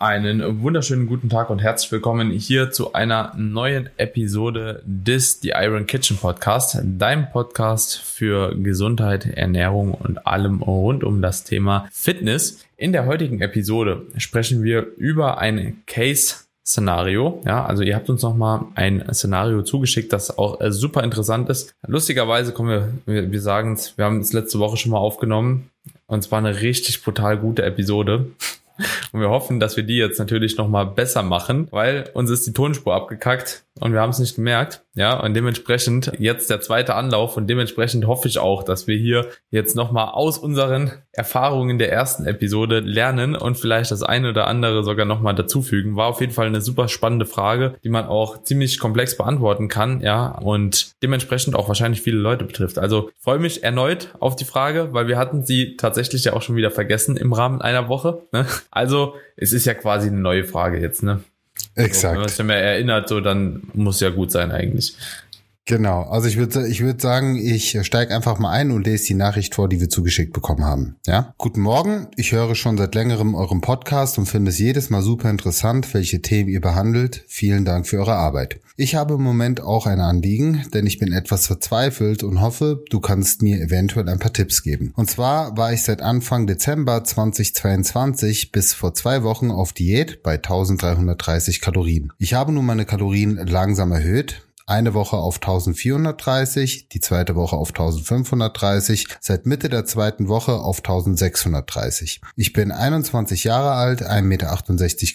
Einen wunderschönen guten Tag und herzlich willkommen hier zu einer neuen Episode des The Iron Kitchen Podcast, deinem Podcast für Gesundheit, Ernährung und allem rund um das Thema Fitness. In der heutigen Episode sprechen wir über ein Case Szenario. Ja, also ihr habt uns nochmal ein Szenario zugeschickt, das auch äh, super interessant ist. Lustigerweise kommen wir, wir, wir sagen es, wir haben es letzte Woche schon mal aufgenommen und es war eine richtig brutal gute Episode. Und wir hoffen, dass wir die jetzt natürlich nochmal besser machen, weil uns ist die Tonspur abgekackt und wir haben es nicht gemerkt. Ja, und dementsprechend jetzt der zweite Anlauf und dementsprechend hoffe ich auch, dass wir hier jetzt nochmal aus unseren Erfahrungen der ersten Episode lernen und vielleicht das eine oder andere sogar nochmal dazufügen. War auf jeden Fall eine super spannende Frage, die man auch ziemlich komplex beantworten kann. Ja, und dementsprechend auch wahrscheinlich viele Leute betrifft. Also freue mich erneut auf die Frage, weil wir hatten sie tatsächlich ja auch schon wieder vergessen im Rahmen einer Woche. Ne? Also es ist ja quasi eine neue Frage jetzt. Ne? Exakt. So, wenn man sich mehr erinnert, so dann muss ja gut sein eigentlich. Genau, also ich würde ich würde sagen, ich steige einfach mal ein und lese die Nachricht vor, die wir zugeschickt bekommen haben. Ja, guten Morgen. Ich höre schon seit längerem euren Podcast und finde es jedes Mal super interessant, welche Themen ihr behandelt. Vielen Dank für eure Arbeit. Ich habe im Moment auch ein Anliegen, denn ich bin etwas verzweifelt und hoffe, du kannst mir eventuell ein paar Tipps geben. Und zwar war ich seit Anfang Dezember 2022 bis vor zwei Wochen auf Diät bei 1330 Kalorien. Ich habe nun meine Kalorien langsam erhöht, eine Woche auf 1430, die zweite Woche auf 1530, seit Mitte der zweiten Woche auf 1630. Ich bin 21 Jahre alt, 1,68 Meter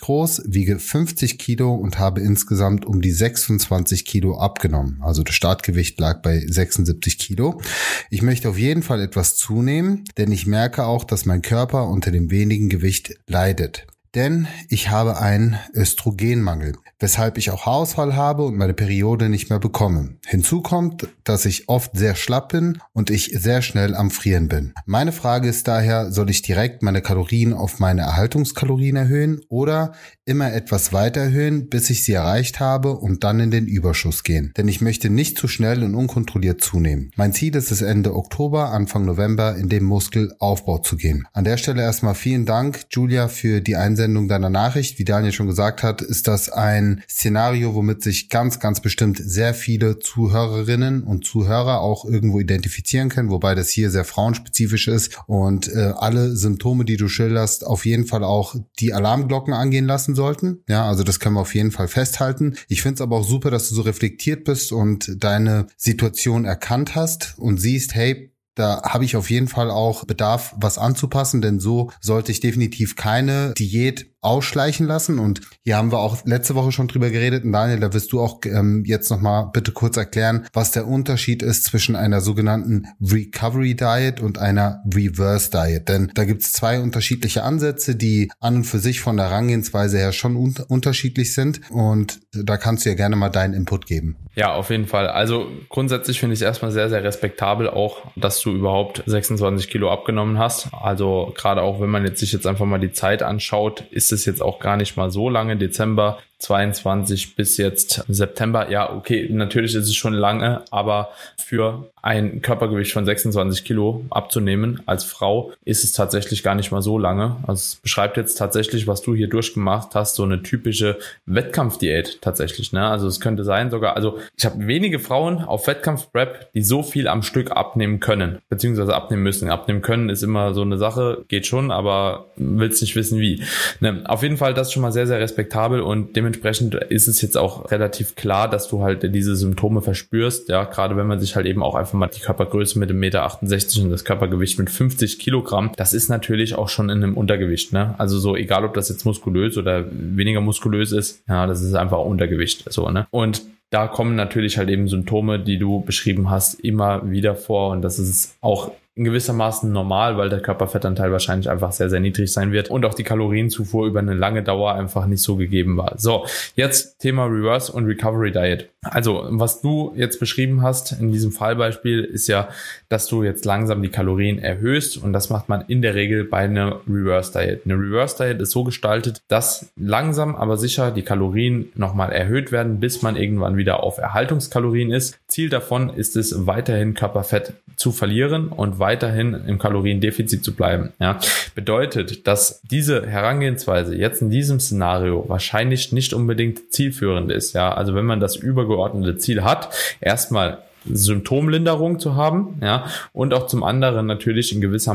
groß, wiege 50 Kilo und habe insgesamt um die 26 Kilo abgenommen. Also das Startgewicht lag bei 76 Kilo. Ich möchte auf jeden Fall etwas zunehmen, denn ich merke auch, dass mein Körper unter dem wenigen Gewicht leidet denn ich habe einen Östrogenmangel, weshalb ich auch Haarausfall habe und meine Periode nicht mehr bekomme. Hinzu kommt, dass ich oft sehr schlapp bin und ich sehr schnell am Frieren bin. Meine Frage ist daher, soll ich direkt meine Kalorien auf meine Erhaltungskalorien erhöhen oder immer etwas weiter erhöhen, bis ich sie erreicht habe und dann in den Überschuss gehen? Denn ich möchte nicht zu schnell und unkontrolliert zunehmen. Mein Ziel ist es Ende Oktober, Anfang November in den Muskelaufbau zu gehen. An der Stelle erstmal vielen Dank, Julia, für die Einsendung Einsendung deiner Nachricht. Wie Daniel schon gesagt hat, ist das ein Szenario, womit sich ganz, ganz bestimmt sehr viele Zuhörerinnen und Zuhörer auch irgendwo identifizieren können, wobei das hier sehr frauenspezifisch ist und äh, alle Symptome, die du schilderst, auf jeden Fall auch die Alarmglocken angehen lassen sollten. Ja, also das können wir auf jeden Fall festhalten. Ich finde es aber auch super, dass du so reflektiert bist und deine Situation erkannt hast und siehst, hey, da habe ich auf jeden Fall auch Bedarf, was anzupassen, denn so sollte ich definitiv keine Diät ausschleichen lassen. Und hier haben wir auch letzte Woche schon drüber geredet. Und Daniel, da wirst du auch ähm, jetzt nochmal bitte kurz erklären, was der Unterschied ist zwischen einer sogenannten Recovery Diet und einer Reverse Diet. Denn da gibt es zwei unterschiedliche Ansätze, die an und für sich von der Herangehensweise her schon un unterschiedlich sind. Und da kannst du ja gerne mal deinen Input geben. Ja, auf jeden Fall. Also grundsätzlich finde ich es erstmal sehr, sehr respektabel auch, dass du überhaupt 26 Kilo abgenommen hast. Also gerade auch, wenn man jetzt sich jetzt einfach mal die Zeit anschaut, ist es jetzt auch gar nicht mal so lange. Dezember 22 bis jetzt September. Ja, okay, natürlich ist es schon lange, aber für ein Körpergewicht von 26 Kilo abzunehmen als Frau ist es tatsächlich gar nicht mal so lange. Also es beschreibt jetzt tatsächlich, was du hier durchgemacht hast, so eine typische Wettkampfdiät tatsächlich. Ne? Also es könnte sein sogar, also ich habe wenige Frauen auf Wettkampfprep, die so viel am Stück abnehmen können, beziehungsweise abnehmen müssen. Abnehmen können ist immer so eine Sache, geht schon, aber willst nicht wissen wie. Ne? Auf jeden Fall das schon mal sehr, sehr respektabel und dementsprechend dementsprechend ist es jetzt auch relativ klar, dass du halt diese Symptome verspürst. Ja, gerade wenn man sich halt eben auch einfach mal die Körpergröße mit dem Meter 68 und das Körpergewicht mit 50 Kilogramm, das ist natürlich auch schon in einem Untergewicht. Ne? Also so egal, ob das jetzt muskulös oder weniger muskulös ist, ja, das ist einfach Untergewicht. So ne. Und da kommen natürlich halt eben Symptome, die du beschrieben hast, immer wieder vor und das ist auch in gewissermaßen normal, weil der Körperfettanteil wahrscheinlich einfach sehr, sehr niedrig sein wird und auch die Kalorienzufuhr über eine lange Dauer einfach nicht so gegeben war. So, jetzt Thema Reverse und Recovery Diet. Also, was du jetzt beschrieben hast in diesem Fallbeispiel ist ja, dass du jetzt langsam die Kalorien erhöhst und das macht man in der Regel bei einer Reverse Diet. Eine Reverse Diet ist so gestaltet, dass langsam aber sicher die Kalorien nochmal erhöht werden, bis man irgendwann wieder auf Erhaltungskalorien ist. Ziel davon ist es, weiterhin Körperfett zu verlieren und weiterhin im Kaloriendefizit zu bleiben. Ja, bedeutet, dass diese Herangehensweise jetzt in diesem Szenario wahrscheinlich nicht unbedingt zielführend ist. Ja, also wenn man das übergeordnete Ziel hat, erstmal Symptomlinderung zu haben, ja, und auch zum anderen natürlich in gewisser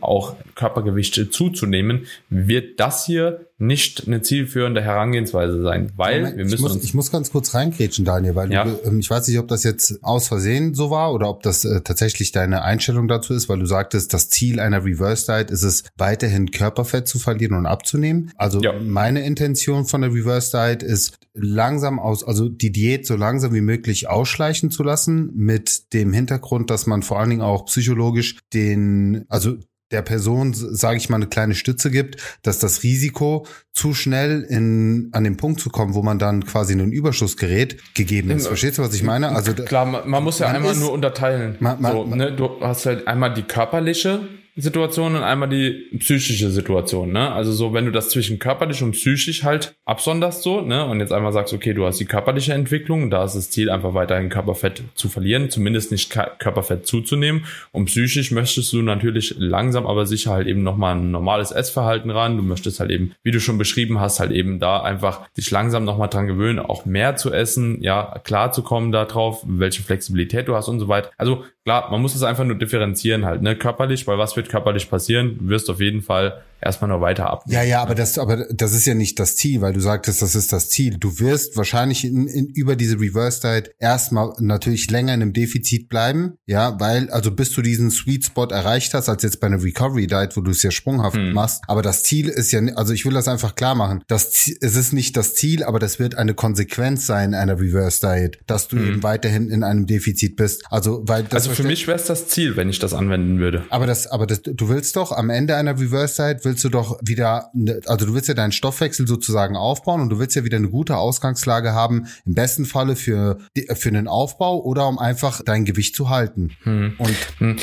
auch Körpergewichte zuzunehmen, wird das hier nicht eine zielführende Herangehensweise sein, weil Moment, wir müssen ich muss, uns ich muss ganz kurz reingrätschen, Daniel, weil ja. du, ähm, ich weiß nicht, ob das jetzt aus Versehen so war oder ob das äh, tatsächlich deine Einstellung dazu ist, weil du sagtest, das Ziel einer Reverse Diet ist es, weiterhin Körperfett zu verlieren und abzunehmen. Also ja. meine Intention von der Reverse Diet ist langsam aus, also die Diät so langsam wie möglich ausschleichen zu lassen, mit dem Hintergrund, dass man vor allen Dingen auch psychologisch den, also der Person, sage ich mal, eine kleine Stütze gibt, dass das Risiko, zu schnell in, an den Punkt zu kommen, wo man dann quasi in einen Überschuss gerät, gegeben ist. Verstehst du, was ich meine? Also klar, man, man muss ja man einmal ist, nur unterteilen. Man, man, so, ne? Du hast halt einmal die körperliche Situation und einmal die psychische Situation, ne? Also so, wenn du das zwischen körperlich und psychisch halt absonderst so, ne? Und jetzt einmal sagst, okay, du hast die körperliche Entwicklung, da ist das Ziel einfach weiterhin Körperfett zu verlieren, zumindest nicht Körperfett zuzunehmen. Und psychisch möchtest du natürlich langsam, aber sicher halt eben nochmal ein normales Essverhalten ran. Du möchtest halt eben, wie du schon beschrieben hast, halt eben da einfach dich langsam nochmal dran gewöhnen, auch mehr zu essen, ja, klar zu kommen darauf, welche Flexibilität du hast und so weiter. Also klar, man muss es einfach nur differenzieren halt, ne? Körperlich, weil was wird körperlich passieren? Du wirst auf jeden Fall erstmal noch weiter ab. Ja, ja, aber das, aber das ist ja nicht das Ziel, weil du sagtest, das ist das Ziel. Du wirst wahrscheinlich in, in, über diese Reverse Diet erstmal natürlich länger in einem Defizit bleiben, ja, weil, also bis du diesen Sweet Spot erreicht hast, als jetzt bei einer Recovery Diet, wo du es ja sprunghaft hm. machst. Aber das Ziel ist ja, also ich will das einfach klar machen. Das, es ist nicht das Ziel, aber das wird eine Konsequenz sein einer Reverse Diet, dass du hm. eben weiterhin in einem Defizit bist. Also, weil das. Also für mich wäre es das Ziel, wenn ich das anwenden würde. Aber das, aber das, du willst doch am Ende einer Reverse Diet willst du doch wieder, ne, also du willst ja deinen Stoffwechsel sozusagen aufbauen und du willst ja wieder eine gute Ausgangslage haben, im besten Falle für, für einen Aufbau oder um einfach dein Gewicht zu halten. Hm. Und hm.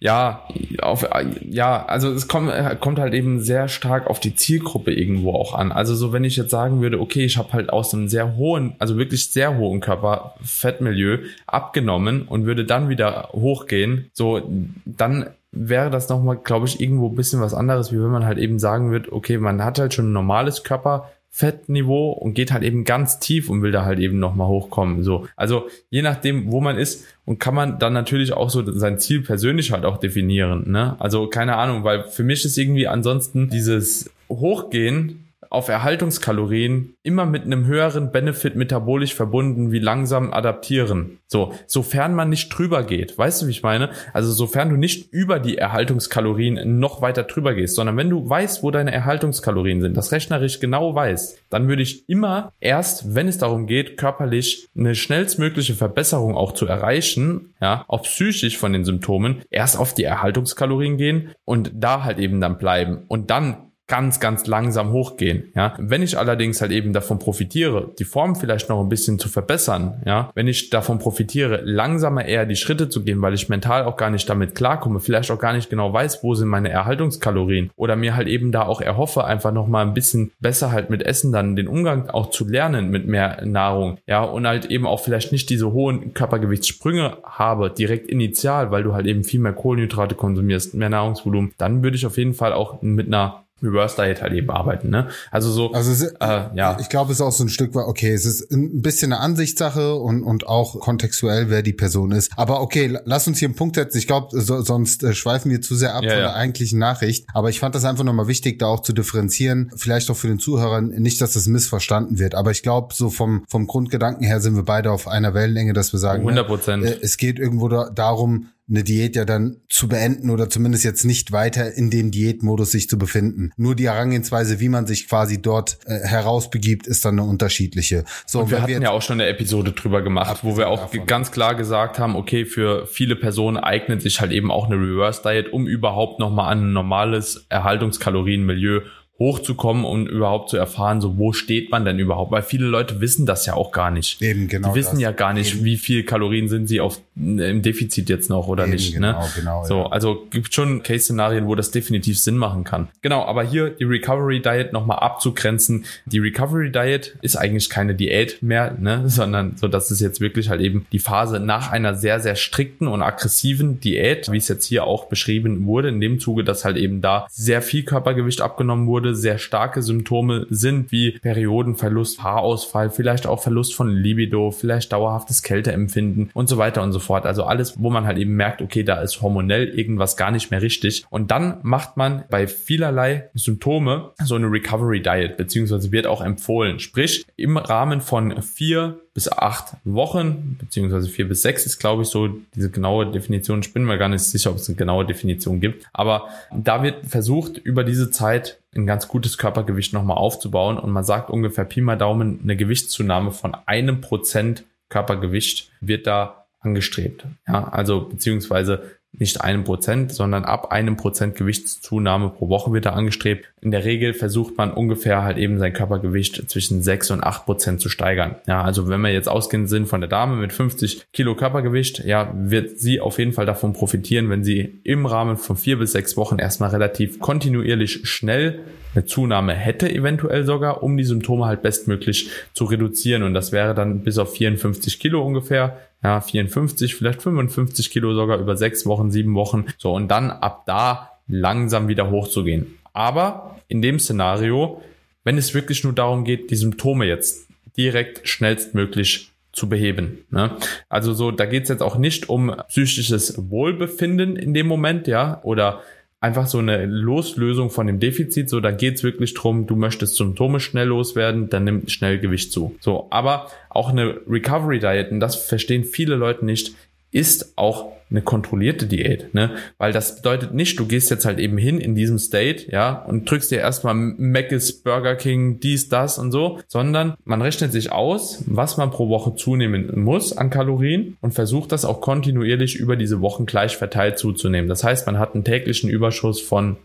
ja, auf, ja, also es kommt, kommt halt eben sehr stark auf die Zielgruppe irgendwo auch an. Also so, wenn ich jetzt sagen würde, okay, ich habe halt aus einem sehr hohen, also wirklich sehr hohen Körperfettmilieu abgenommen und würde dann wieder hochgehen, so, dann wäre das nochmal, glaube ich, irgendwo ein bisschen was anderes, wie wenn man halt eben sagen wird, okay, man hat halt schon ein normales Körperfettniveau und geht halt eben ganz tief und will da halt eben nochmal hochkommen. So, also je nachdem, wo man ist und kann man dann natürlich auch so sein Ziel persönlich halt auch definieren. Ne? Also keine Ahnung, weil für mich ist irgendwie ansonsten dieses Hochgehen auf Erhaltungskalorien immer mit einem höheren Benefit metabolisch verbunden wie langsam adaptieren. So, sofern man nicht drüber geht. Weißt du, wie ich meine? Also sofern du nicht über die Erhaltungskalorien noch weiter drüber gehst, sondern wenn du weißt, wo deine Erhaltungskalorien sind, das rechnerisch genau weißt, dann würde ich immer erst, wenn es darum geht, körperlich eine schnellstmögliche Verbesserung auch zu erreichen, ja, auch psychisch von den Symptomen, erst auf die Erhaltungskalorien gehen und da halt eben dann bleiben und dann ganz, ganz langsam hochgehen. Ja, wenn ich allerdings halt eben davon profitiere, die Form vielleicht noch ein bisschen zu verbessern, ja, wenn ich davon profitiere, langsamer eher die Schritte zu gehen, weil ich mental auch gar nicht damit klarkomme, vielleicht auch gar nicht genau weiß, wo sind meine Erhaltungskalorien oder mir halt eben da auch erhoffe, einfach noch mal ein bisschen besser halt mit Essen dann den Umgang auch zu lernen mit mehr Nahrung, ja, und halt eben auch vielleicht nicht diese hohen Körpergewichtssprünge habe direkt initial, weil du halt eben viel mehr Kohlenhydrate konsumierst, mehr Nahrungsvolumen, dann würde ich auf jeden Fall auch mit einer Reverse Diet halt eben arbeiten, ne? Also so, also es, äh, ja. Ich glaube, es ist auch so ein Stück weit, okay, es ist ein bisschen eine Ansichtssache und, und auch kontextuell, wer die Person ist. Aber okay, lass uns hier einen Punkt setzen. Ich glaube, so, sonst äh, schweifen wir zu sehr ab ja, von ja. der eigentlichen Nachricht. Aber ich fand das einfach nochmal wichtig, da auch zu differenzieren. Vielleicht auch für den Zuhörer, nicht, dass das missverstanden wird. Aber ich glaube, so vom, vom Grundgedanken her sind wir beide auf einer Wellenlänge, dass wir sagen, 100 Prozent. Ne, es geht irgendwo da, darum, eine Diät ja dann zu beenden oder zumindest jetzt nicht weiter in dem Diätmodus sich zu befinden. Nur die Herangehensweise, wie man sich quasi dort äh, herausbegibt, ist dann eine unterschiedliche. So, und wir hatten wir ja auch schon eine Episode drüber gemacht, wo wir auch davon. ganz klar gesagt haben, okay, für viele Personen eignet sich halt eben auch eine Reverse Diet, um überhaupt nochmal an ein normales Erhaltungskalorienmilieu hochzukommen und überhaupt zu erfahren, so wo steht man denn überhaupt? Weil viele Leute wissen das ja auch gar nicht. Eben, genau. Die wissen das. ja gar nicht, Eben. wie viel Kalorien sind sie auf im Defizit jetzt noch oder Eben, nicht. Ne? Genau, ne? genau. So, ja. also gibt schon Case-Szenarien, wo das definitiv Sinn machen kann. Genau, aber hier die Recovery Diet nochmal abzugrenzen. Die Recovery Diet ist eigentlich keine Diät mehr, ne? sondern so, dass es jetzt wirklich halt eben die Phase nach einer sehr, sehr strikten und aggressiven Diät, wie es jetzt hier auch beschrieben wurde, in dem Zuge, dass halt eben da sehr viel Körpergewicht abgenommen wurde, sehr starke Symptome sind wie Periodenverlust, Haarausfall, vielleicht auch Verlust von Libido, vielleicht dauerhaftes Kälteempfinden und so weiter und so fort. Also alles, wo man halt eben merkt, okay, da ist hormonell irgendwas gar nicht mehr richtig. Und dann macht man bei vielerlei Symptome so eine Recovery Diet, beziehungsweise wird auch empfohlen. Sprich, im Rahmen von vier bis acht Wochen, beziehungsweise vier bis sechs ist, glaube ich, so diese genaue Definition. Ich bin mir gar nicht sicher, ob es eine genaue Definition gibt. Aber da wird versucht, über diese Zeit ein ganz gutes Körpergewicht nochmal aufzubauen. Und man sagt ungefähr Pi mal Daumen, eine Gewichtszunahme von einem Prozent Körpergewicht wird da angestrebt. Ja, also beziehungsweise nicht einem Prozent, sondern ab einem Prozent Gewichtszunahme pro Woche wird da angestrebt. In der Regel versucht man ungefähr halt eben sein Körpergewicht zwischen sechs und acht Prozent zu steigern. Ja, also wenn wir jetzt ausgehend sind von der Dame mit 50 Kilo Körpergewicht, ja, wird sie auf jeden Fall davon profitieren, wenn sie im Rahmen von vier bis sechs Wochen erstmal relativ kontinuierlich schnell eine Zunahme hätte, eventuell sogar, um die Symptome halt bestmöglich zu reduzieren. Und das wäre dann bis auf 54 Kilo ungefähr ja, 54, vielleicht 55 Kilo sogar über sechs Wochen, sieben Wochen. So, und dann ab da langsam wieder hochzugehen. Aber in dem Szenario, wenn es wirklich nur darum geht, die Symptome jetzt direkt schnellstmöglich zu beheben. Ne? Also so, da geht's jetzt auch nicht um psychisches Wohlbefinden in dem Moment, ja, oder einfach so eine Loslösung von dem Defizit. So, da geht's wirklich drum, du möchtest Symptome schnell loswerden, dann nimmt schnell Gewicht zu. So, aber auch eine Recovery Diet, und das verstehen viele Leute nicht, ist auch eine kontrollierte Diät, ne? Weil das bedeutet nicht, du gehst jetzt halt eben hin in diesem State, ja, und drückst dir erstmal Mc's, Burger King, dies, das und so, sondern man rechnet sich aus, was man pro Woche zunehmen muss an Kalorien und versucht das auch kontinuierlich über diese Wochen gleich verteilt zuzunehmen. Das heißt, man hat einen täglichen Überschuss von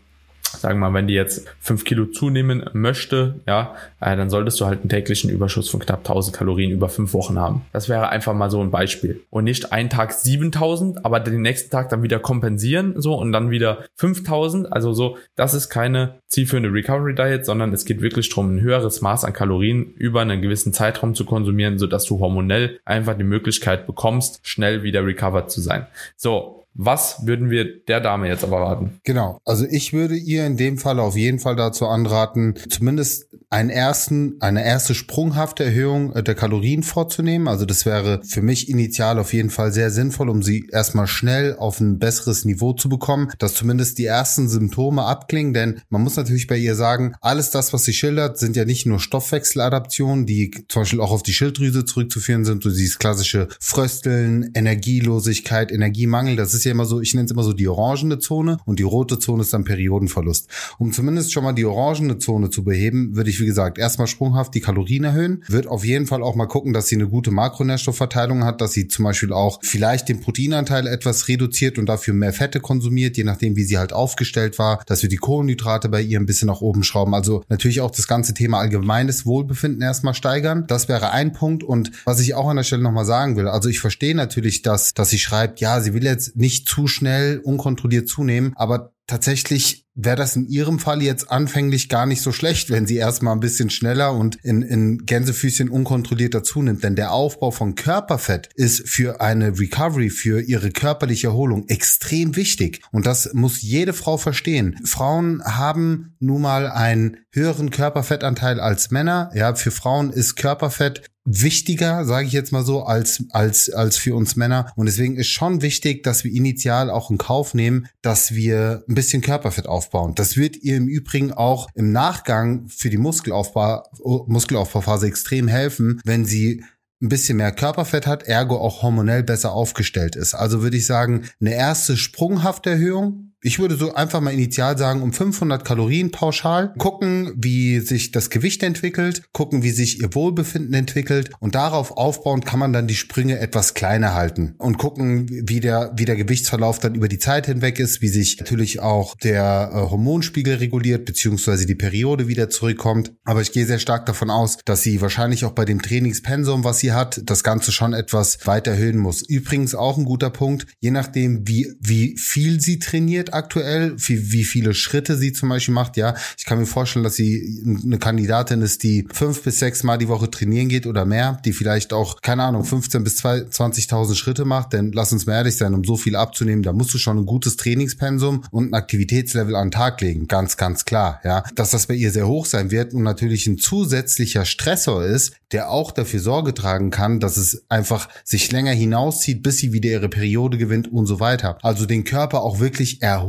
sagen wir mal, wenn die jetzt fünf Kilo zunehmen möchte, ja, äh, dann solltest du halt einen täglichen Überschuss von knapp 1000 Kalorien über fünf Wochen haben. Das wäre einfach mal so ein Beispiel. Und nicht einen Tag 7000, aber den nächsten Tag dann wieder kompensieren, so, und dann wieder 5000. Also so, das ist keine zielführende Recovery Diet, sondern es geht wirklich darum, ein höheres Maß an Kalorien über einen gewissen Zeitraum zu konsumieren, sodass du hormonell einfach die Möglichkeit bekommst, schnell wieder recovered zu sein. So, was würden wir der Dame jetzt aber raten? Genau. Also ich würde ihr in dem Fall auf jeden Fall dazu anraten, zumindest einen ersten, eine erste sprunghafte Erhöhung äh, der Kalorien vorzunehmen. Also das wäre für mich initial auf jeden Fall sehr sinnvoll, um sie erstmal schnell auf ein besseres Niveau zu bekommen, dass zumindest die ersten Symptome abklingen, denn man muss natürlich bei ihr sagen, alles das, was sie schildert, sind ja nicht nur Stoffwechseladaptionen, die zum Beispiel auch auf die Schilddrüse zurückzuführen sind, so dieses klassische Frösteln, Energielosigkeit, Energiemangel, das ist ja immer so, ich nenne es immer so die orangene Zone und die rote Zone ist dann Periodenverlust. Um zumindest schon mal die orangene Zone zu beheben, würde ich, wie gesagt, erstmal sprunghaft die Kalorien erhöhen, wird auf jeden Fall auch mal gucken, dass sie eine gute Makronährstoffverteilung hat, dass sie zum Beispiel auch vielleicht den Proteinanteil etwas reduziert und dafür mehr Fette konsumiert, je nachdem, wie sie halt aufgestellt war, dass wir die Kohlenhydrate bei ihr ein bisschen nach oben schrauben. Also natürlich auch das ganze Thema allgemeines Wohlbefinden erstmal steigern. Das wäre ein Punkt. Und was ich auch an der Stelle nochmal sagen will, also ich verstehe natürlich, dass, dass sie schreibt, ja, sie will jetzt nicht nicht zu schnell unkontrolliert zunehmen, aber tatsächlich wäre das in ihrem Fall jetzt anfänglich gar nicht so schlecht, wenn sie erstmal ein bisschen schneller und in, in Gänsefüßchen unkontrollierter zunimmt. Denn der Aufbau von Körperfett ist für eine Recovery, für ihre körperliche Erholung extrem wichtig. Und das muss jede Frau verstehen. Frauen haben nun mal einen höheren Körperfettanteil als Männer. Ja, für Frauen ist Körperfett wichtiger, sage ich jetzt mal so, als, als, als für uns Männer. Und deswegen ist schon wichtig, dass wir initial auch in Kauf nehmen, dass wir ein bisschen Körperfett aufbauen. Das wird ihr im Übrigen auch im Nachgang für die Muskelaufbau, Muskelaufbauphase extrem helfen, wenn sie ein bisschen mehr Körperfett hat, ergo auch hormonell besser aufgestellt ist. Also würde ich sagen, eine erste sprunghafte Erhöhung ich würde so einfach mal initial sagen, um 500 Kalorien pauschal, gucken, wie sich das Gewicht entwickelt, gucken, wie sich ihr Wohlbefinden entwickelt und darauf aufbauend kann man dann die Sprünge etwas kleiner halten und gucken, wie der, wie der Gewichtsverlauf dann über die Zeit hinweg ist, wie sich natürlich auch der äh, Hormonspiegel reguliert, beziehungsweise die Periode wieder zurückkommt. Aber ich gehe sehr stark davon aus, dass sie wahrscheinlich auch bei dem Trainingspensum, was sie hat, das Ganze schon etwas weiter erhöhen muss. Übrigens auch ein guter Punkt, je nachdem, wie, wie viel sie trainiert aktuell, wie, wie viele Schritte sie zum Beispiel macht, ja. Ich kann mir vorstellen, dass sie eine Kandidatin ist, die fünf bis sechs Mal die Woche trainieren geht oder mehr, die vielleicht auch, keine Ahnung, 15 bis 20.000 Schritte macht, denn lass uns mal ehrlich sein, um so viel abzunehmen, da musst du schon ein gutes Trainingspensum und ein Aktivitätslevel an den Tag legen. Ganz, ganz klar, ja. Dass das bei ihr sehr hoch sein wird und natürlich ein zusätzlicher Stressor ist, der auch dafür Sorge tragen kann, dass es einfach sich länger hinauszieht, bis sie wieder ihre Periode gewinnt und so weiter. Also den Körper auch wirklich erholen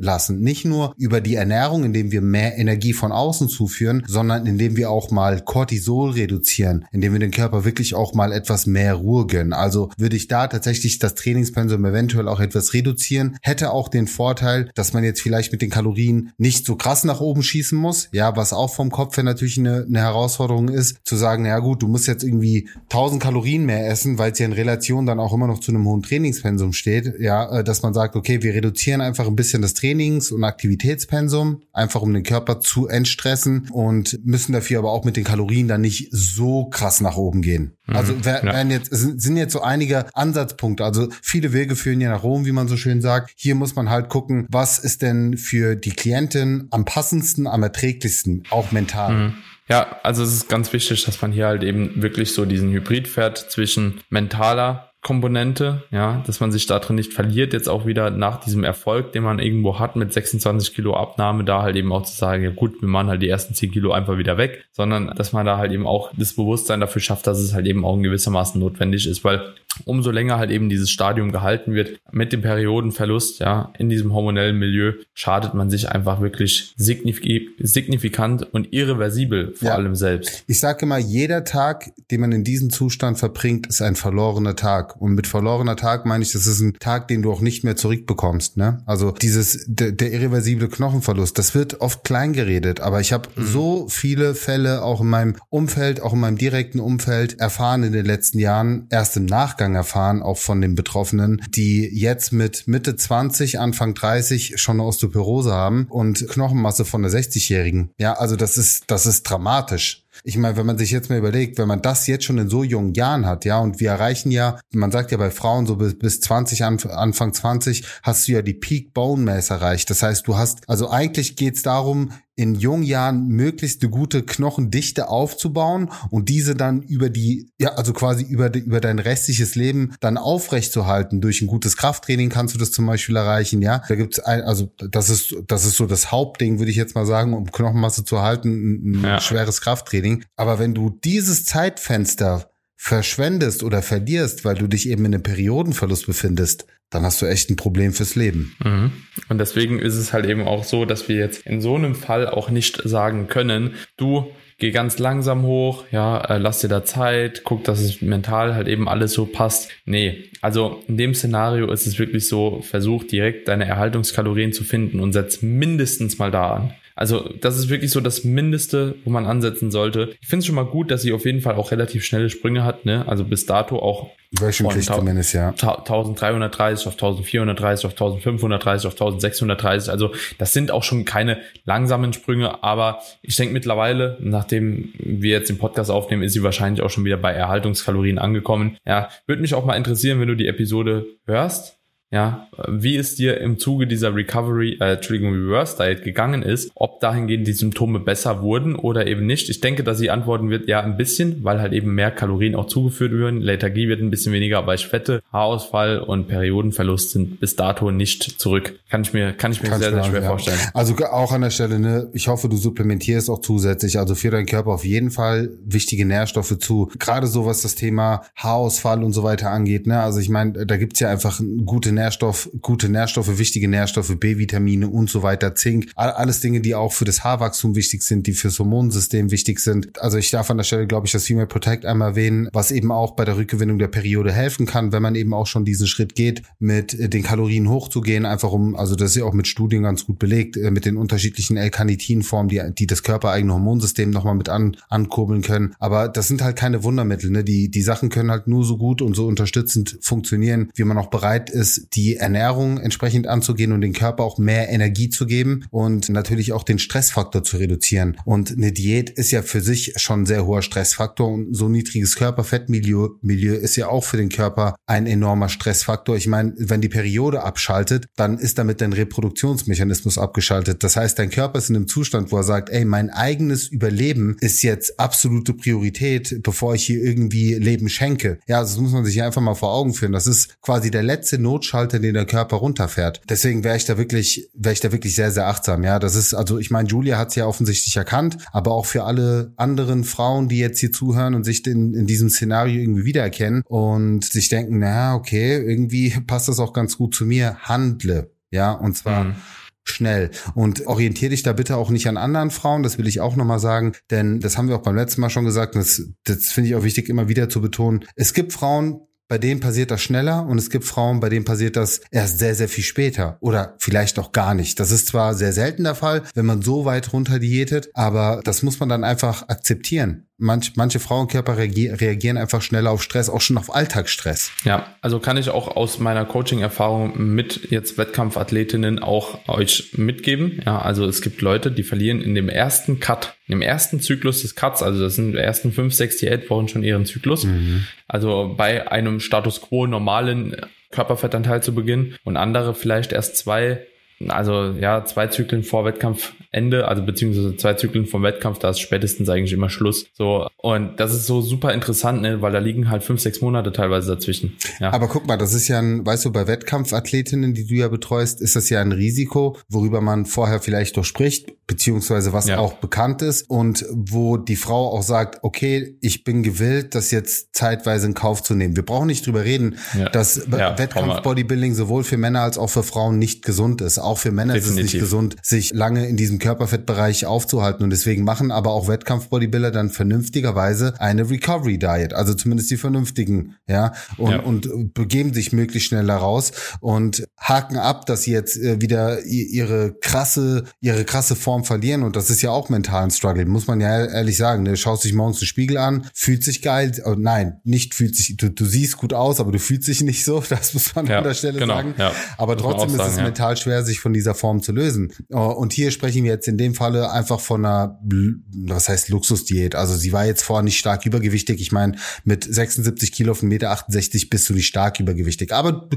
lassen. Nicht nur über die Ernährung, indem wir mehr Energie von außen zuführen, sondern indem wir auch mal Cortisol reduzieren, indem wir den Körper wirklich auch mal etwas mehr Ruhe gönnen. Also würde ich da tatsächlich das Trainingspensum eventuell auch etwas reduzieren, hätte auch den Vorteil, dass man jetzt vielleicht mit den Kalorien nicht so krass nach oben schießen muss, ja, was auch vom Kopf her natürlich eine, eine Herausforderung ist, zu sagen, ja gut, du musst jetzt irgendwie 1000 Kalorien mehr essen, weil es ja in Relation dann auch immer noch zu einem hohen Trainingspensum steht, ja, äh, dass man sagt, okay, wir reduzieren einfach ein bisschen das Trainings- und Aktivitätspensum, einfach um den Körper zu entstressen und müssen dafür aber auch mit den Kalorien dann nicht so krass nach oben gehen. Mhm, also werden ja. jetzt, sind jetzt so einige Ansatzpunkte. Also viele Wege führen ja nach Rom, wie man so schön sagt. Hier muss man halt gucken, was ist denn für die Klientin am passendsten, am erträglichsten, auch mental. Mhm. Ja, also es ist ganz wichtig, dass man hier halt eben wirklich so diesen Hybrid fährt zwischen mentaler Komponente, ja, dass man sich da drin nicht verliert, jetzt auch wieder nach diesem Erfolg, den man irgendwo hat mit 26 Kilo Abnahme, da halt eben auch zu sagen, ja gut, wir machen halt die ersten 10 Kilo einfach wieder weg, sondern dass man da halt eben auch das Bewusstsein dafür schafft, dass es halt eben auch in gewissermaßen notwendig ist, weil umso länger halt eben dieses Stadium gehalten wird, mit dem Periodenverlust, ja, in diesem hormonellen Milieu, schadet man sich einfach wirklich signifikant und irreversibel vor ja. allem selbst. Ich sage immer, jeder Tag, den man in diesem Zustand verbringt, ist ein verlorener Tag. Und mit verlorener Tag meine ich, das ist ein Tag, den du auch nicht mehr zurückbekommst. Ne? Also dieses, der, der irreversible Knochenverlust, das wird oft klein geredet, aber ich habe mhm. so viele Fälle auch in meinem Umfeld, auch in meinem direkten Umfeld erfahren in den letzten Jahren, erst im Nachgang erfahren, auch von den Betroffenen, die jetzt mit Mitte 20, Anfang 30 schon eine Osteoporose haben und Knochenmasse von einer 60-Jährigen. Ja, also das ist, das ist dramatisch. Ich meine, wenn man sich jetzt mal überlegt, wenn man das jetzt schon in so jungen Jahren hat, ja, und wir erreichen ja, man sagt ja bei Frauen so bis, bis 20, Anfang 20, hast du ja die Peak Bone Mass erreicht. Das heißt, du hast, also eigentlich geht's darum, in jungen Jahren möglichst eine gute Knochendichte aufzubauen und diese dann über die, ja, also quasi über, die, über dein restliches Leben dann aufrechtzuerhalten. Durch ein gutes Krafttraining kannst du das zum Beispiel erreichen, ja. Da gibt's ein, also das ist, das ist so das Hauptding, würde ich jetzt mal sagen, um Knochenmasse zu halten, ein ja. schweres Krafttraining. Aber wenn du dieses Zeitfenster verschwendest oder verlierst, weil du dich eben in einem Periodenverlust befindest, dann hast du echt ein Problem fürs Leben. Mhm. Und deswegen ist es halt eben auch so, dass wir jetzt in so einem Fall auch nicht sagen können, du geh ganz langsam hoch, ja, äh, lass dir da Zeit, guck, dass es mental halt eben alles so passt. Nee, also in dem Szenario ist es wirklich so, versuch direkt deine Erhaltungskalorien zu finden und setz mindestens mal da an. Also das ist wirklich so das Mindeste, wo man ansetzen sollte. Ich finde es schon mal gut, dass sie auf jeden Fall auch relativ schnelle Sprünge hat. Ne? Also bis dato auch Wöchentlich zumindest, ja. 1330 auf 1430 auf 1530 auf 1630. Also das sind auch schon keine langsamen Sprünge, aber ich denke mittlerweile, nachdem wir jetzt den Podcast aufnehmen, ist sie wahrscheinlich auch schon wieder bei Erhaltungskalorien angekommen. Ja, würde mich auch mal interessieren, wenn du die Episode hörst ja, wie es dir im Zuge dieser Recovery, äh, Entschuldigung, Reverse Diet gegangen ist, ob dahingehend die Symptome besser wurden oder eben nicht. Ich denke, dass sie antworten wird, ja, ein bisschen, weil halt eben mehr Kalorien auch zugeführt werden. Lethargie wird ein bisschen weniger, aber ich fette, Haarausfall und Periodenverlust sind bis dato nicht zurück. Kann ich mir, kann ich mir kann sehr, sehr schwer ja. vorstellen. Also auch an der Stelle, ne, ich hoffe, du supplementierst auch zusätzlich, also für deinen Körper auf jeden Fall wichtige Nährstoffe zu. Gerade so, was das Thema Haarausfall und so weiter angeht, ne, also ich meine, da gibt's ja einfach gute Nährstoffe Nährstoff, gute Nährstoffe, wichtige Nährstoffe, B-Vitamine und so weiter, Zink, alles Dinge, die auch für das Haarwachstum wichtig sind, die fürs Hormonsystem wichtig sind. Also ich darf an der Stelle, glaube ich, das Female Protect einmal erwähnen, was eben auch bei der Rückgewinnung der Periode helfen kann, wenn man eben auch schon diesen Schritt geht, mit den Kalorien hochzugehen, einfach um, also das ist ja auch mit Studien ganz gut belegt, äh, mit den unterschiedlichen L-Carnitin-Formen, die, die das körpereigene Hormonsystem nochmal mit an, ankurbeln können. Aber das sind halt keine Wundermittel, ne? Die, die Sachen können halt nur so gut und so unterstützend funktionieren, wie man auch bereit ist, die Ernährung entsprechend anzugehen und den Körper auch mehr Energie zu geben und natürlich auch den Stressfaktor zu reduzieren. Und eine Diät ist ja für sich schon sehr hoher Stressfaktor und so niedriges Körperfettmilieu Milieu ist ja auch für den Körper ein enormer Stressfaktor. Ich meine, wenn die Periode abschaltet, dann ist damit dein Reproduktionsmechanismus abgeschaltet. Das heißt, dein Körper ist in einem Zustand, wo er sagt, ey, mein eigenes Überleben ist jetzt absolute Priorität, bevor ich hier irgendwie Leben schenke. Ja, das muss man sich einfach mal vor Augen führen. Das ist quasi der letzte Notschalter, den der Körper runterfährt. Deswegen wäre ich da wirklich, wäre ich da wirklich sehr, sehr achtsam. Ja, das ist, also ich meine, Julia hat es ja offensichtlich erkannt, aber auch für alle anderen Frauen, die jetzt hier zuhören und sich in, in diesem Szenario irgendwie wiedererkennen und sich denken, na, okay, irgendwie passt das auch ganz gut zu mir, handle. Ja, und zwar mhm schnell. Und orientiere dich da bitte auch nicht an anderen Frauen, das will ich auch nochmal sagen, denn das haben wir auch beim letzten Mal schon gesagt, das, das finde ich auch wichtig, immer wieder zu betonen. Es gibt Frauen, bei denen passiert das schneller und es gibt Frauen, bei denen passiert das erst sehr, sehr viel später oder vielleicht auch gar nicht. Das ist zwar sehr selten der Fall, wenn man so weit runter diätet, aber das muss man dann einfach akzeptieren manch, manche Frauenkörper reagieren einfach schneller auf Stress, auch schon auf Alltagsstress. Ja, also kann ich auch aus meiner Coaching-Erfahrung mit jetzt Wettkampfathletinnen auch euch mitgeben. Ja, also es gibt Leute, die verlieren in dem ersten Cut, im ersten Zyklus des Cuts, also das sind die ersten fünf, sechs, Diätwochen schon ihren Zyklus. Mhm. Also bei einem Status quo normalen Körperfettanteil zu Beginn und andere vielleicht erst zwei also ja, zwei Zyklen vor Wettkampfende, also beziehungsweise zwei Zyklen vom Wettkampf, da ist spätestens eigentlich immer Schluss. So, und das ist so super interessant, ne, weil da liegen halt fünf, sechs Monate teilweise dazwischen. Ja. Aber guck mal, das ist ja ein, weißt du, bei Wettkampfathletinnen, die du ja betreust, ist das ja ein Risiko, worüber man vorher vielleicht doch spricht, beziehungsweise was ja. auch bekannt ist und wo die Frau auch sagt, okay, ich bin gewillt, das jetzt zeitweise in Kauf zu nehmen. Wir brauchen nicht drüber reden, ja. dass Wettkampf-Bodybuilding sowohl für Männer als auch für Frauen nicht gesund ist. Auch für Männer Definitiv. ist es nicht gesund, sich lange in diesem Körperfettbereich aufzuhalten und deswegen machen aber auch Wettkampf-Bodybuilder dann vernünftigerweise eine Recovery-Diet, also zumindest die vernünftigen, ja, und, und begeben sich möglichst schnell da raus und haken ab, dass sie jetzt äh, wieder ihre krasse, ihre krasse Form verlieren und das ist ja auch mental ein Struggle, muss man ja ehrlich sagen. Du schaust dich morgens den Spiegel an, fühlt sich geil, oh, nein, nicht fühlt sich, du, du siehst gut aus, aber du fühlst dich nicht so, das muss man ja, an der Stelle genau, sagen. Ja, aber trotzdem ist sagen, es ja. mental schwer, sich von dieser Form zu lösen. Oh, und hier sprechen wir jetzt in dem Falle einfach von einer, was heißt Luxusdiät. Also sie war jetzt vorher nicht stark übergewichtig. Ich meine, mit 76 Kilo auf 1,68 Meter bist du nicht stark übergewichtig. Aber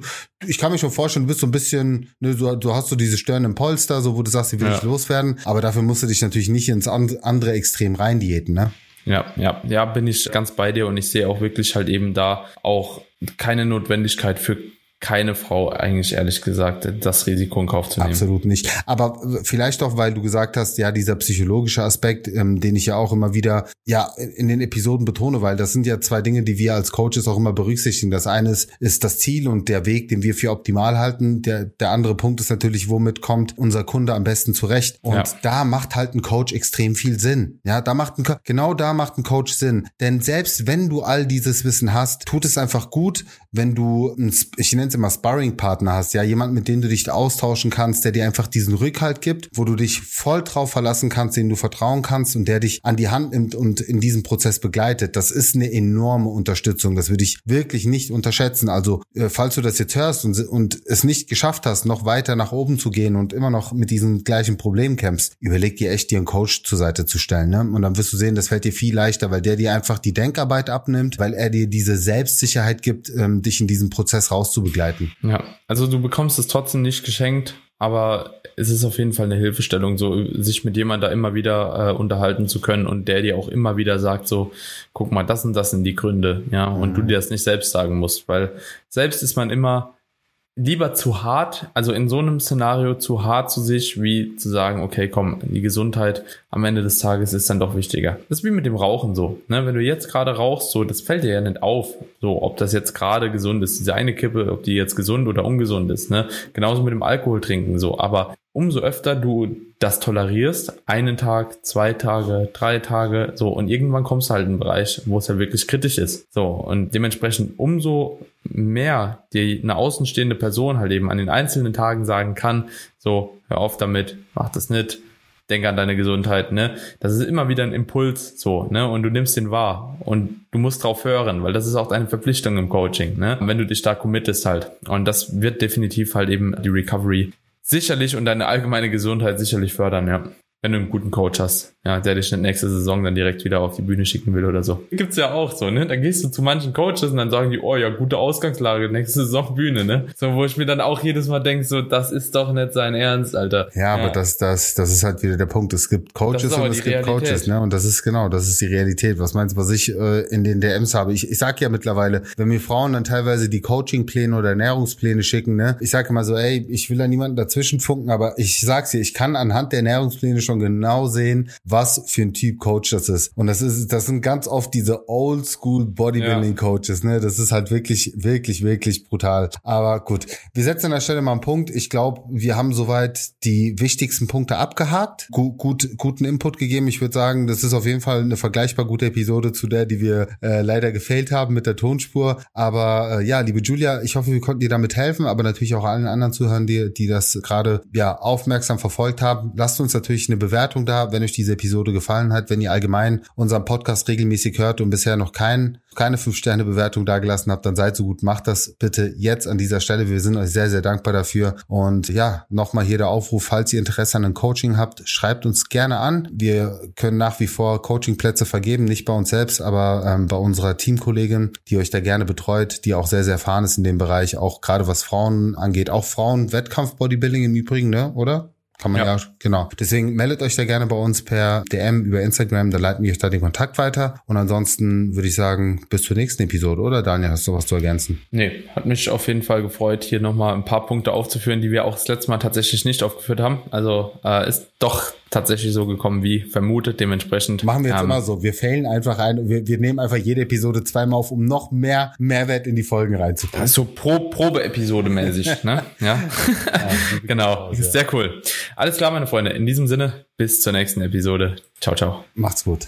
ich kann mir schon vorstellen, du bist so ein bisschen, ne, du, du hast so diese Stirn im Polster, so wo du sagst, sie will ja. ich loswerden. Aber dafür musst du dich natürlich nicht ins andere Extrem rein diäten, ne? Ja, ja, ja, bin ich ganz bei dir und ich sehe auch wirklich halt eben da auch keine Notwendigkeit für keine Frau eigentlich ehrlich gesagt das Risiko in Kauf zu nehmen. Absolut nicht. Aber vielleicht doch, weil du gesagt hast, ja, dieser psychologische Aspekt, ähm, den ich ja auch immer wieder ja in den Episoden betone, weil das sind ja zwei Dinge, die wir als Coaches auch immer berücksichtigen. Das eine ist, ist das Ziel und der Weg, den wir für optimal halten. Der, der andere Punkt ist natürlich, womit kommt unser Kunde am besten zurecht. Und ja. da macht halt ein Coach extrem viel Sinn. Ja, da macht ein, genau da macht ein Coach Sinn. Denn selbst wenn du all dieses Wissen hast, tut es einfach gut, wenn du, ich nenne es immer Sparring-Partner hast, ja, jemand, mit dem du dich austauschen kannst, der dir einfach diesen Rückhalt gibt, wo du dich voll drauf verlassen kannst, den du vertrauen kannst und der dich an die Hand nimmt und in diesem Prozess begleitet. Das ist eine enorme Unterstützung. Das würde ich wirklich nicht unterschätzen. Also, äh, falls du das jetzt hörst und, und es nicht geschafft hast, noch weiter nach oben zu gehen und immer noch mit diesem gleichen Problem kämpfst, überleg dir echt, dir einen Coach zur Seite zu stellen. Ne? Und dann wirst du sehen, das fällt dir viel leichter, weil der dir einfach die Denkarbeit abnimmt, weil er dir diese Selbstsicherheit gibt, ähm, dich in diesem Prozess rauszubegleiten. Ja, also du bekommst es trotzdem nicht geschenkt, aber es ist auf jeden Fall eine Hilfestellung, so sich mit jemand da immer wieder äh, unterhalten zu können und der dir auch immer wieder sagt, so, guck mal, das und das sind die Gründe, ja, und mhm. du dir das nicht selbst sagen musst, weil selbst ist man immer lieber zu hart, also in so einem Szenario zu hart zu sich, wie zu sagen, okay, komm, die Gesundheit am Ende des Tages ist dann doch wichtiger. Das ist wie mit dem Rauchen so. Ne? Wenn du jetzt gerade rauchst, so, das fällt dir ja nicht auf, so, ob das jetzt gerade gesund ist, diese eine Kippe, ob die jetzt gesund oder ungesund ist. Ne? Genauso mit dem Alkohol trinken so. Aber umso öfter du das tolerierst, einen Tag, zwei Tage, drei Tage, so, und irgendwann kommst du halt in einen Bereich, wo es ja wirklich kritisch ist. So, und dementsprechend umso mehr die eine außenstehende Person halt eben an den einzelnen Tagen sagen kann, so, hör auf damit, mach das nicht, denk an deine Gesundheit, ne? Das ist immer wieder ein Impuls, so, ne? Und du nimmst den wahr und du musst drauf hören, weil das ist auch deine Verpflichtung im Coaching, ne? Wenn du dich da committest halt. Und das wird definitiv halt eben die Recovery sicherlich und deine allgemeine Gesundheit sicherlich fördern, ja. Wenn du einen guten Coach hast ja, der dich nächste Saison dann direkt wieder auf die Bühne schicken will oder so. Gibt's ja auch so, ne? Dann gehst du zu manchen Coaches und dann sagen die, oh ja, gute Ausgangslage, nächste Saison Bühne, ne? So, wo ich mir dann auch jedes Mal denke, so, das ist doch nicht sein Ernst, Alter. Ja, ja. aber das, das, das ist halt wieder der Punkt. Es gibt Coaches und es gibt Realität. Coaches, ne? Und das ist genau, das ist die Realität. Was meinst du, was ich äh, in den DMs habe? Ich, ich sag ja mittlerweile, wenn mir Frauen dann teilweise die Coachingpläne oder Ernährungspläne schicken, ne? Ich sage immer so, ey, ich will da niemanden dazwischen funken, aber ich sag's dir, ich kann anhand der Ernährungspläne schon genau sehen, was für ein Typ Coach das ist. Und das ist, das sind ganz oft diese Oldschool Bodybuilding Coaches, ne? Das ist halt wirklich, wirklich, wirklich brutal. Aber gut, wir setzen an der Stelle mal einen Punkt. Ich glaube, wir haben soweit die wichtigsten Punkte abgehakt, gut, gut, guten Input gegeben. Ich würde sagen, das ist auf jeden Fall eine vergleichbar gute Episode zu der, die wir äh, leider gefailt haben mit der Tonspur. Aber äh, ja, liebe Julia, ich hoffe, wir konnten dir damit helfen, aber natürlich auch allen anderen Zuhörern, die, die das gerade ja aufmerksam verfolgt haben. Lasst uns natürlich eine Bewertung da, wenn euch diese Episode gefallen hat wenn ihr allgemein unseren Podcast regelmäßig hört und bisher noch kein, keine 5-Sterne-Bewertung dagelassen habt, dann seid so gut, macht das bitte jetzt an dieser Stelle. Wir sind euch sehr, sehr dankbar dafür. Und ja, nochmal hier der Aufruf, falls ihr Interesse an einem Coaching habt, schreibt uns gerne an. Wir können nach wie vor Coachingplätze vergeben, nicht bei uns selbst, aber ähm, bei unserer Teamkollegin, die euch da gerne betreut, die auch sehr, sehr erfahren ist in dem Bereich, auch gerade was Frauen angeht, auch Frauen-Wettkampf-Bodybuilding im Übrigen, ne? oder? Kann man ja. ja. genau. Deswegen meldet euch da gerne bei uns per DM über Instagram, da leiten wir euch da den Kontakt weiter. Und ansonsten würde ich sagen, bis zur nächsten Episode, oder Daniel, hast du was zu ergänzen? Nee, hat mich auf jeden Fall gefreut, hier nochmal ein paar Punkte aufzuführen, die wir auch das letzte Mal tatsächlich nicht aufgeführt haben. Also äh, ist doch tatsächlich so gekommen wie vermutet. Dementsprechend machen wir jetzt ähm, immer so. Wir fällen einfach ein. Wir, wir nehmen einfach jede Episode zweimal auf, um noch mehr Mehrwert in die Folgen reinzubringen. So Pro Probe-Episode mäßig, ne? Ja, ja genau. Sehr cool. Alles klar, meine Freunde. In diesem Sinne, bis zur nächsten Episode. Ciao, ciao. Macht's gut.